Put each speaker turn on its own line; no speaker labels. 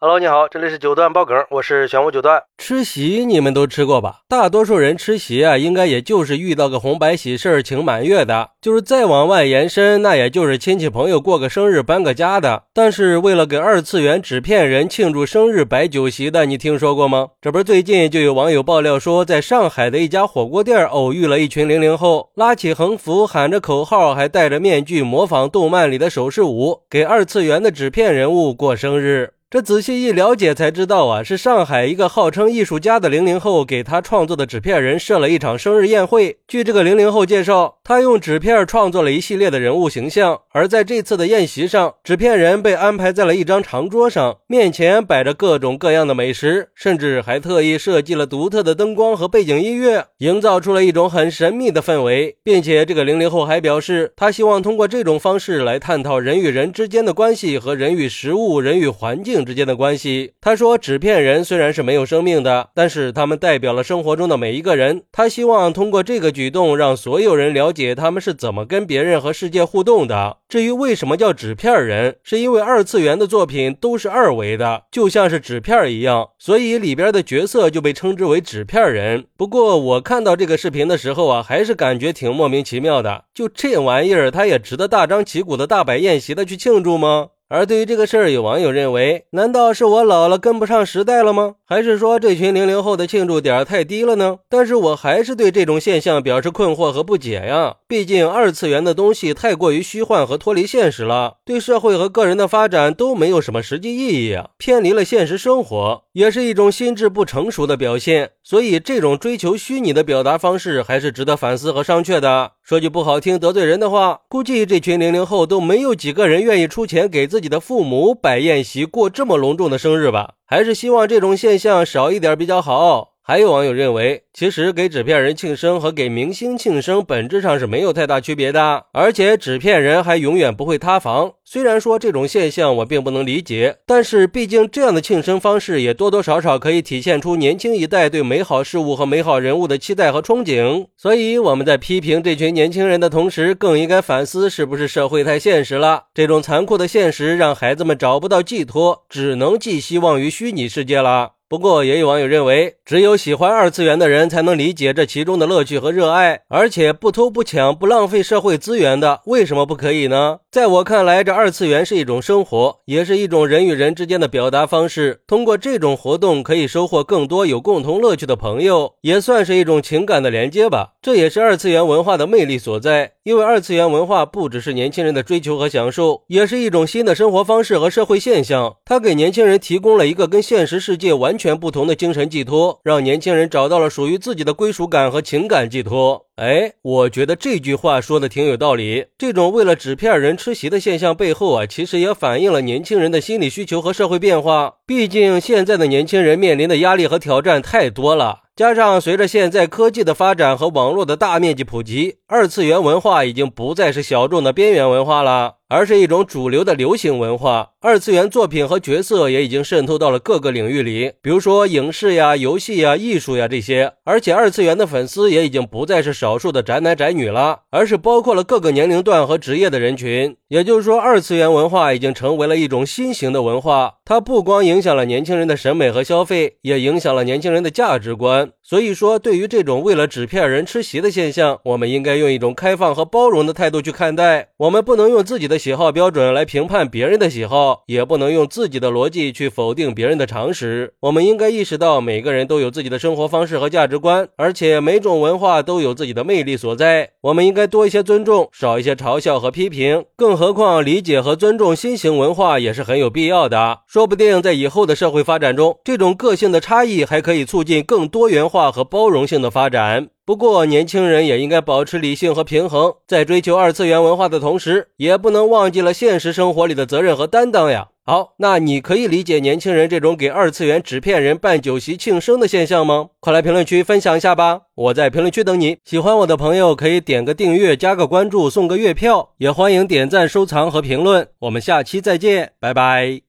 Hello，你好，这里是九段爆梗，我是玄武九段。
吃席你们都吃过吧？大多数人吃席啊，应该也就是遇到个红白喜事儿请满月的，就是再往外延伸，那也就是亲戚朋友过个生日搬个家的。但是为了给二次元纸片人庆祝生日摆酒席的，你听说过吗？这不是最近就有网友爆料说，在上海的一家火锅店偶遇了一群零零后，拉起横幅，喊着口号，还戴着面具，模仿动漫里的手势舞，给二次元的纸片人物过生日。这仔细一了解才知道啊，是上海一个号称艺术家的零零后给他创作的纸片人设了一场生日宴会。据这个零零后介绍，他用纸片创作了一系列的人物形象，而在这次的宴席上，纸片人被安排在了一张长桌上，面前摆着各种各样的美食，甚至还特意设计了独特的灯光和背景音乐，营造出了一种很神秘的氛围。并且这个零零后还表示，他希望通过这种方式来探讨人与人之间的关系和人与食物、人与环境。之间的关系。他说：“纸片人虽然是没有生命的，但是他们代表了生活中的每一个人。他希望通过这个举动，让所有人了解他们是怎么跟别人和世界互动的。至于为什么叫纸片人，是因为二次元的作品都是二维的，就像是纸片一样，所以里边的角色就被称之为纸片人。不过我看到这个视频的时候啊，还是感觉挺莫名其妙的。就这玩意儿，他也值得大张旗鼓的大摆宴席的去庆祝吗？”而对于这个事儿，有网友认为，难道是我老了跟不上时代了吗？还是说这群零零后的庆祝点太低了呢？但是我还是对这种现象表示困惑和不解呀。毕竟二次元的东西太过于虚幻和脱离现实了，对社会和个人的发展都没有什么实际意义啊，偏离了现实生活，也是一种心智不成熟的表现。所以，这种追求虚拟的表达方式还是值得反思和商榷的。说句不好听、得罪人的话，估计这群零零后都没有几个人愿意出钱给自己的父母摆宴席、过这么隆重的生日吧？还是希望这种现象少一点比较好。还有网友认为，其实给纸片人庆生和给明星庆生本质上是没有太大区别的，而且纸片人还永远不会塌房。虽然说这种现象我并不能理解，但是毕竟这样的庆生方式也多多少少可以体现出年轻一代对美好事物和美好人物的期待和憧憬。所以我们在批评这群年轻人的同时，更应该反思是不是社会太现实了。这种残酷的现实让孩子们找不到寄托，只能寄希望于虚拟世界了。不过，也有网友认为，只有喜欢二次元的人才能理解这其中的乐趣和热爱，而且不偷不抢、不浪费社会资源的，为什么不可以呢？在我看来，这二次元是一种生活，也是一种人与人之间的表达方式。通过这种活动，可以收获更多有共同乐趣的朋友，也算是一种情感的连接吧。这也是二次元文化的魅力所在。因为二次元文化不只是年轻人的追求和享受，也是一种新的生活方式和社会现象。它给年轻人提供了一个跟现实世界完全不同的精神寄托，让年轻人找到了属于自己的归属感和情感寄托。哎，我觉得这句话说的挺有道理。这种为了纸片人吃席的现象背后啊，其实也反映了年轻人的心理需求和社会变化。毕竟现在的年轻人面临的压力和挑战太多了。加上随着现在科技的发展和网络的大面积普及，二次元文化已经不再是小众的边缘文化了。而是一种主流的流行文化，二次元作品和角色也已经渗透到了各个领域里，比如说影视呀、游戏呀、艺术呀这些。而且二次元的粉丝也已经不再是少数的宅男宅女了，而是包括了各个年龄段和职业的人群。也就是说，二次元文化已经成为了一种新型的文化，它不光影响了年轻人的审美和消费，也影响了年轻人的价值观。所以说，对于这种为了纸片人吃席的现象，我们应该用一种开放和包容的态度去看待。我们不能用自己的。喜好标准来评判别人的喜好，也不能用自己的逻辑去否定别人的常识。我们应该意识到，每个人都有自己的生活方式和价值观，而且每种文化都有自己的魅力所在。我们应该多一些尊重，少一些嘲笑和批评。更何况，理解和尊重新型文化也是很有必要的。说不定在以后的社会发展中，这种个性的差异还可以促进更多元化化和包容性的发展。不过，年轻人也应该保持理性和平衡，在追求二次元文化的同时，也不能忘记了现实生活里的责任和担当呀。好，那你可以理解年轻人这种给二次元纸片人办酒席庆生的现象吗？快来评论区分享一下吧，我在评论区等你。喜欢我的朋友可以点个订阅、加个关注、送个月票，也欢迎点赞、收藏和评论。我们下期再见，拜拜。